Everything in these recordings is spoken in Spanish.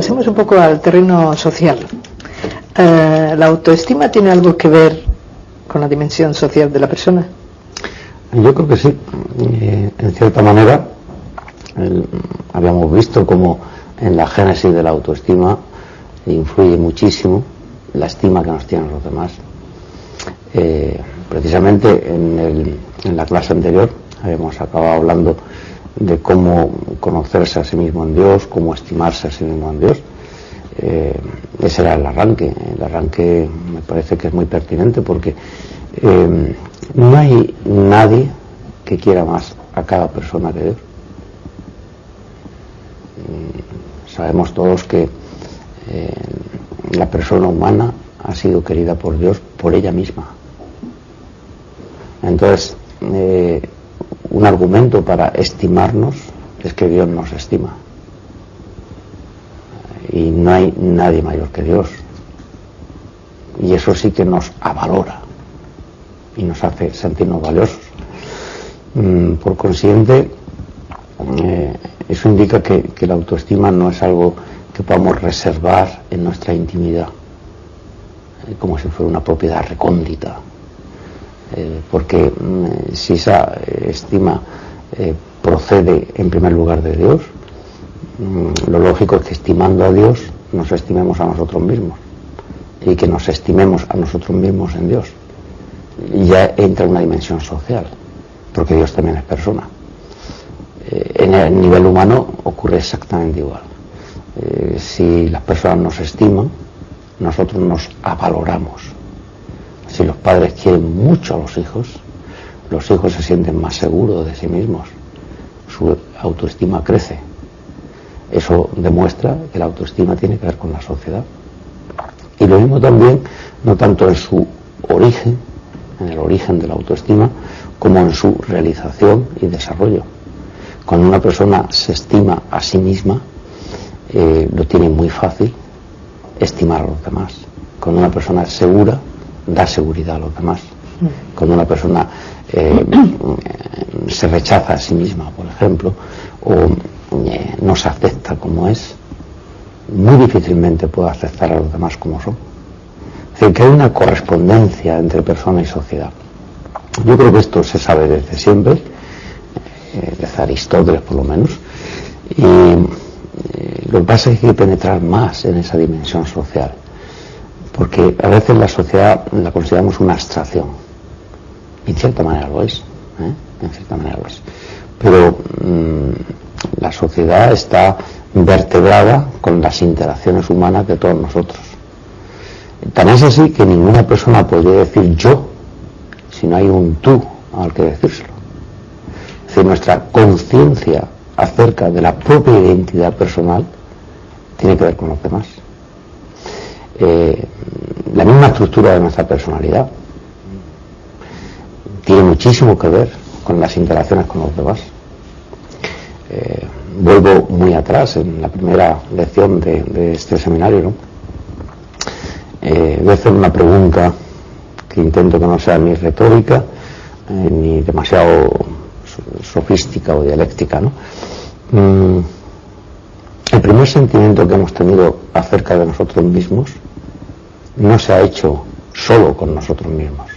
pasemos un poco al terreno social. Eh, ¿La autoestima tiene algo que ver con la dimensión social de la persona? Yo creo que sí. Eh, en cierta manera, habíamos visto como en la génesis de la autoestima influye muchísimo la estima que nos tienen los demás. Eh, precisamente en, en la clase anterior habíamos acabado hablando de cómo conocerse a sí mismo en Dios, cómo estimarse a sí mismo en Dios. Eh, ese era el arranque. El arranque me parece que es muy pertinente porque eh, no hay nadie que quiera más a cada persona que Dios. Mm, sabemos todos que eh, la persona humana ha sido querida por Dios por ella misma. Entonces, un argumento para estimarnos es que Dios nos estima. Y no hay nadie mayor que Dios. Y eso sí que nos avalora y nos hace sentirnos valiosos. Mm, por consiguiente, eh, eso indica que, la autoestima no es algo que podamos reservar en nuestra intimidad, eh, como si fuera una propiedad recóndita. Eh, porque mm, si esa estima procede en primer lugar de Dios, mm, lo lógico es que estimando a Dios nos estimemos a nosotros mismos y que nos estimemos a nosotros mismos en Dios. Y ya entra una dimensión social, porque Dios también es persona. Eh, en el nivel humano ocurre exactamente igual. Eh, si las personas nos estiman, nosotros nos avaloramos. Si los padres quieren mucho a los hijos, los hijos se sienten más seguros de sí mismos su autoestima crece. Eso demuestra que la autoestima tiene que ver con la sociedad. Y lo mismo también, no tanto en su origen, en el origen de la autoestima, como en su realización y desarrollo. Cuando una persona se estima a sí misma, eh, lo tiene muy fácil estimar a los demás. Cuando una persona es segura, da seguridad a los demás. Cuando una persona eh, se rechaza a sí misma, por ejemplo, o eh, no se acepta como es, muy difícilmente puede aceptar a los demás como son. Es decir, que hay una correspondencia entre persona y sociedad. Yo creo que esto se sabe desde siempre, Aristóteles por lo menos, y lo que pasa es que hay que penetrar más en esa dimensión social, porque a veces la sociedad la consideramos una abstracción, y en cierta manera lo es. ¿eh? en cierta manera Pero mm, la sociedad está vertebrada con las interacciones humanas de todos nosotros. Tan es así que ninguna persona podría decir yo si no hay un tú al que decírselo. Decir, nuestra conciencia acerca de la propia identidad personal tiene que ver con los demás. Eh, la misma estructura de nuestra personalidad tiene muchísimo que ver con las interacciones con los demás. Eh, vuelvo muy atrás en la primera lección de, este seminario. ¿no? Eh, voy a hacer una pregunta que intento que no sea ni retórica ni demasiado sofística o dialéctica. ¿no? Mm, el primer sentimiento que hemos tenido acerca de nosotros mismos no se ha hecho solo con nosotros mismos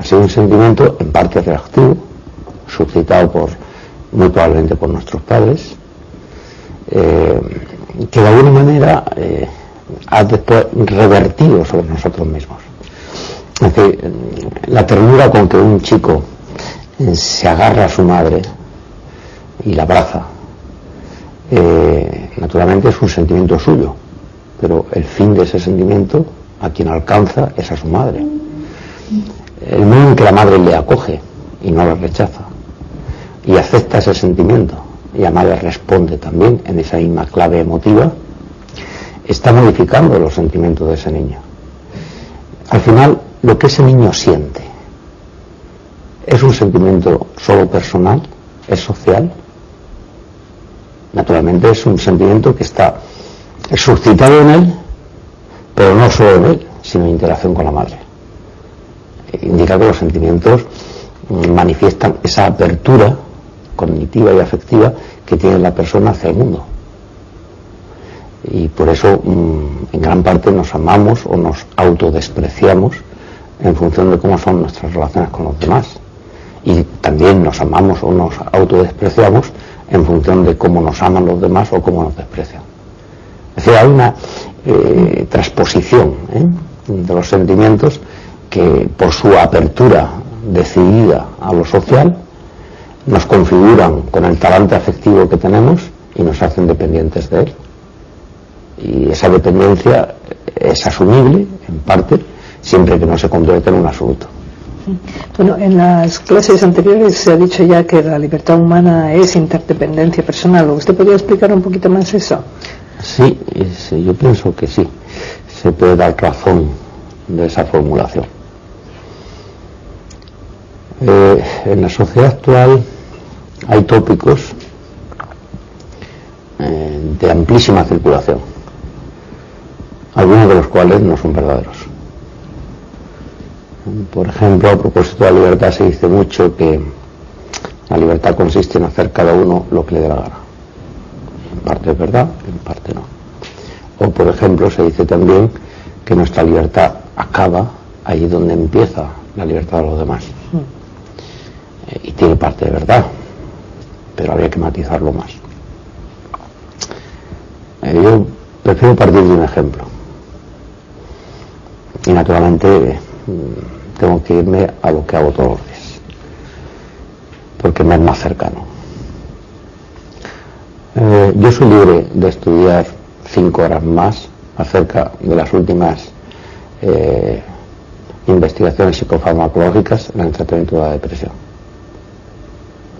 ha sido un sentimiento en parte reactivo, suscitado por, muy probablemente por nuestros padres, eh, que de alguna manera eh, ha después revertido sobre nosotros mismos. La ternura con que un chico se agarra a su madre y la abraza, naturalmente es un sentimiento suyo, pero el fin de ese sentimiento a quien alcanza es a su madre el modo en que la madre le acoge y no lo rechaza y acepta ese sentimiento y la madre responde también en esa misma clave emotiva, está modificando los sentimientos de ese niño. Al final, lo que ese niño siente es un sentimiento solo personal, es social, Naturalmente es un sentimiento que está suscitado en él, pero no solo en él, sino en interacción con la madre. Indica que los sentimientos manifiestan esa apertura cognitiva y afectiva que tiene la persona hacia el mundo. Y por eso mm, en gran parte nos amamos o nos autodespreciamos en función de cómo son nuestras relaciones con los demás. Y también nos amamos o nos autodespreciamos en función de cómo nos aman los demás o cómo nos desprecian. Es decir, hay una eh, transposición ¿eh? de los sentimientos que por su apertura decidida a lo social nos configuran con el talante afectivo que tenemos y nos hacen dependientes de él. Y esa dependencia es asumible, en parte, siempre que no se convierta en un absoluto. Bueno, en las clases anteriores se ha dicho ya que la libertad humana es interdependencia personal. ¿Usted podría explicar un poquito más eso? Sí, yo pienso que sí. Se puede dar razón de esa formulación. Eh, en la sociedad actual hay tópicos eh, de amplísima circulación, algunos de los cuales no son verdaderos. Por ejemplo, a propósito de la libertad se dice mucho que la libertad consiste en hacer cada uno lo que le dé la gana. En parte es verdad, en parte no. O por ejemplo se dice también que nuestra libertad acaba allí donde empieza la libertad de los demás. Mm. Eh, y tiene parte de verdad, pero habría que matizarlo más. Eh, yo prefiero partir de un ejemplo. Y naturalmente tengo que irme a lo que hago todos los días, porque me es más cercano. Eh, yo soy libre de estudiar cinco horas más acerca de las últimas eh, investigaciones psicofarmacológicas en el tratamiento de la depresión.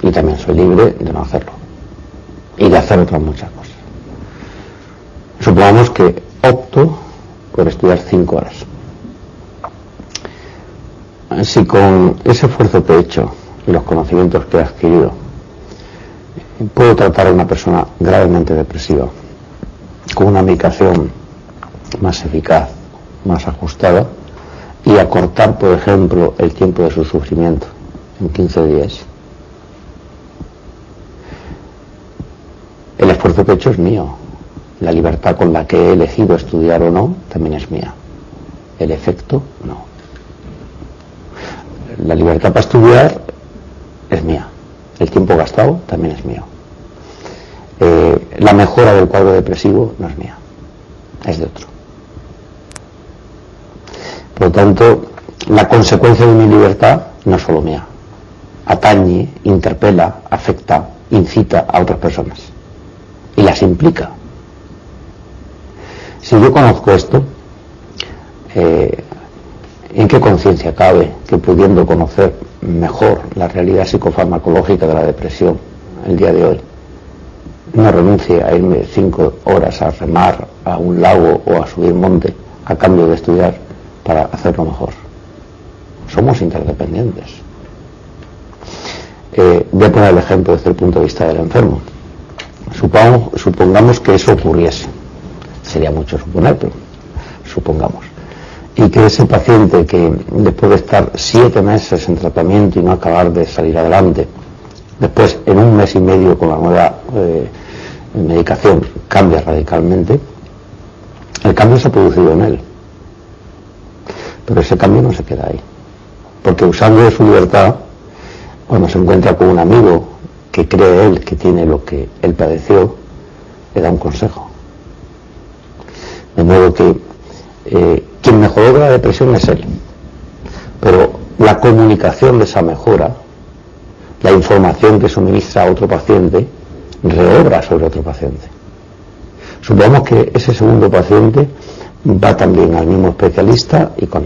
Y también soy libre de no hacerlo. Y de hacer otras muchas cosas. Supongamos que opto por estudiar cinco horas. Si con ese esfuerzo que he hecho y los conocimientos que he adquirido puedo tratar a una persona gravemente depresiva con una medicación más eficaz, más ajustada y acortar, por ejemplo, el tiempo de su sufrimiento en 15 días. El esfuerzo que he hecho es mío. La libertad con la que he elegido estudiar o no también es mía. El efecto, no. La libertad para estudiar es mía. El tiempo gastado también es mío. Eh, la mejora del cuadro depresivo no es mía, es de otro. Por lo tanto, la consecuencia de mi libertad no es solo mía. Atañe, interpela, afecta, incita a otras personas. Y las implica. Si yo conozco esto, eh, ¿en qué conciencia cabe que pudiendo conocer mejor la realidad psicofarmacológica de la depresión el día de hoy, no renuncie a irme cinco horas a remar a un lago o a subir monte a cambio de estudiar para hacerlo mejor. Somos interdependientes. Eh, voy a poner el ejemplo desde el punto de vista del enfermo. supongamos que eso ocurriese. Sería mucho suponer, pero supongamos. Y que ese paciente que después de estar siete meses en tratamiento y no acabar de salir adelante, después en un mes y medio con la nueva eh, medicación cambia radicalmente, el cambio se ha producido en él. Pero ese cambio no se queda ahí. Porque usando de su libertad, cuando se encuentra con un amigo que cree él que tiene lo que él padeció, le da un consejo. De modo que eh, quien mejoró de la depresión es él. Pero la comunicación de esa mejora, la información que suministra a otro paciente, reobra sobre otro paciente. Supongamos que ese segundo paciente va también al mismo especialista y con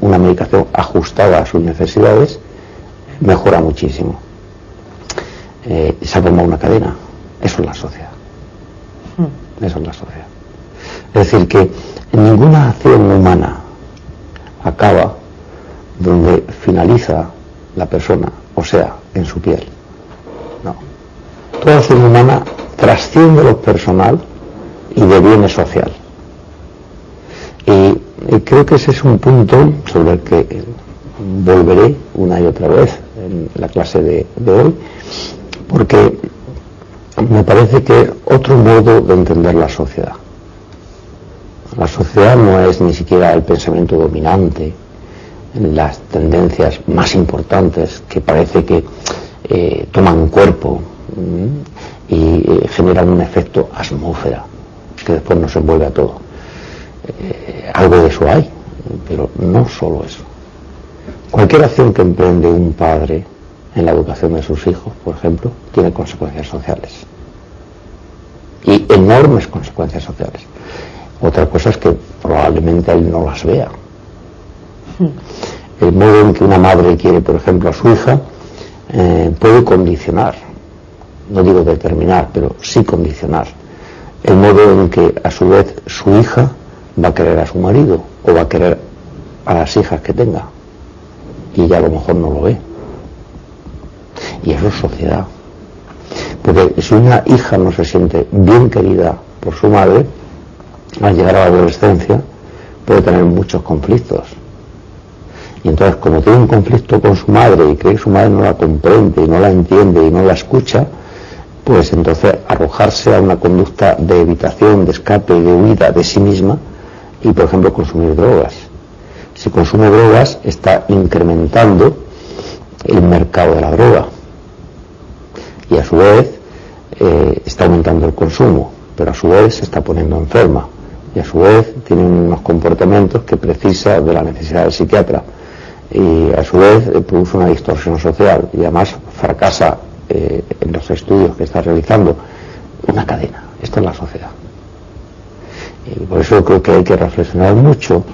una medicación ajustada a sus necesidades mejora muchísimo. Eh, se ha formado una cadena. Eso es la sociedad. Hmm. Eso es la sociedad. Es decir, que ninguna acción humana acaba donde finaliza la persona, o sea, en su piel. No. Toda acción humana trasciende lo personal y deviene social. Y, creo que ese es un punto sobre el que volveré una y otra vez en la clase de, de hoy, porque me parece que otro modo de entender la sociedad. La sociedad no es ni siquiera el pensamiento dominante, las tendencias más importantes que parece que eh, toman cuerpo y eh, generan un efecto atmósfera que después no se envuelve a todo. Eh, algo de eso hay, pero no solo eso. Cualquier acción que emprende un padre en la educación de sus hijos, por ejemplo, tiene consecuencias sociales. Y enormes consecuencias sociales. Otra cosa es que probablemente él no las vea. El modo en que una madre quiere, por ejemplo, a su hija eh, puede condicionar, no digo determinar, pero sí condicionar, el modo en que a su vez su hija va a querer a su marido o va a querer a las hijas que tenga. Y ella a lo mejor no lo ve. Y eso es sociedad. Porque si una hija no se siente bien querida por su madre, al llegar a la adolescencia puede tener muchos conflictos. Y entonces, como tiene un conflicto con su madre y cree que su madre no la comprende y no la entiende y no la escucha, pues entonces arrojarse a una conducta de evitación, de escape, de huida de sí misma y, por ejemplo, consumir drogas. Si consume drogas, está incrementando el mercado de la droga y a su vez eh, está aumentando el consumo, pero a su vez se está poniendo enferma y a su vez tiene unos comportamientos que precisa de la necesidad del psiquiatra y a su vez eh, produce una distorsión social y además fracasa eh, en los estudios que está realizando una cadena. Esto es la sociedad. Y por eso creo que hay que reflexionar mucho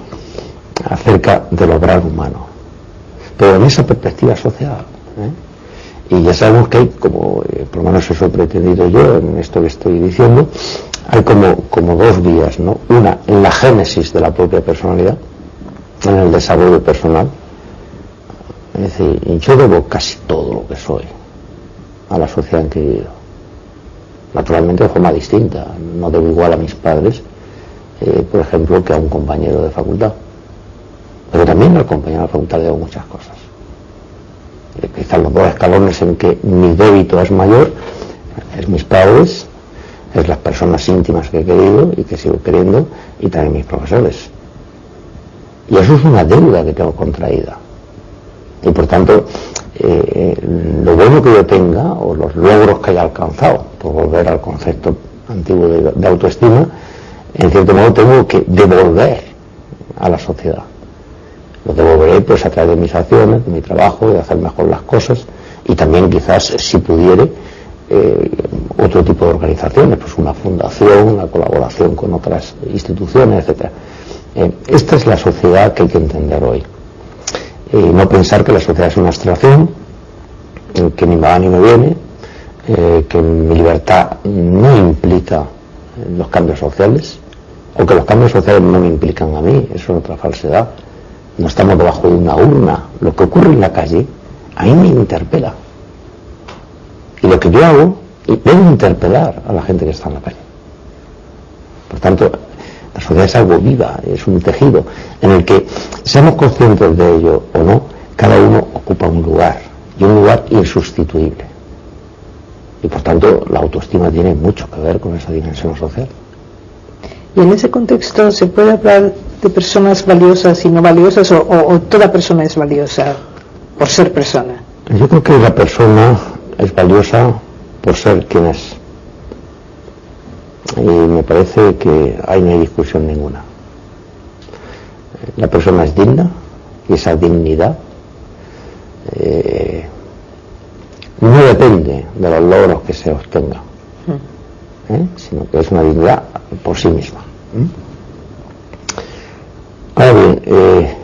acerca del obrar humano, pero en esa perspectiva social. Y ya sabemos que hay, como por lo menos eso he pretendido yo en esto que estoy diciendo, hay como, como dos vías, ¿no? Una en la génesis de la propia personalidad, en el desarrollo personal. Es decir, yo debo casi todo lo que soy a la sociedad en que he vivido. Naturalmente de forma distinta. No debo igual a mis padres, eh, por ejemplo, que a un compañero de facultad. Pero también al compañero de facultad debo muchas cosas. Eh, quizás los dos escalones en que mi débito es mayor es mis padres es las personas íntimas que he querido y que sigo queriendo y también mis profesores. Y eso es una deuda que tengo contraída. Y por tanto, eh, lo bueno que yo tenga o los logros que haya alcanzado, por volver al concepto antiguo de, autoestima, en cierto modo tengo que devolver a la sociedad. Lo devolveré pues a través de mis acciones, de mi trabajo, de hacer mejor las cosas y también quizás si pudiere eh, otro tipo de organizaciones, pues una fundación, una colaboración con otras instituciones, etc. Eh, esta es la sociedad que hay que entender hoy. Y no pensar que la sociedad es una abstracción, eh, que ni me va ni me viene, que mi libertad no implica los cambios sociales, o que los cambios sociales no me implican a mí, eso es otra falsedad. No estamos debajo de una urna. Lo que ocurre en la calle, a mí me interpela. Y lo que yo hago, debo interpelar a la gente que está en la calle. Por tanto, la sociedad es algo viva, es un tejido en el que, seamos conscientes de ello o no, cada uno ocupa un lugar, y un lugar insustituible. Y por tanto, la autoestima tiene mucho que ver con esa dimensión social. Y en ese contexto, ¿se puede hablar de personas valiosas y no valiosas o, o toda persona es valiosa por ser persona? Yo creo que la persona es valiosa por ser quien es. Y me parece que ahí no hay discusión ninguna. La persona es digna y esa dignidad eh, no depende de los logros que se obtenga, mm. ¿eh? sino que es una dignidad por sí misma. Ahora bien, eh,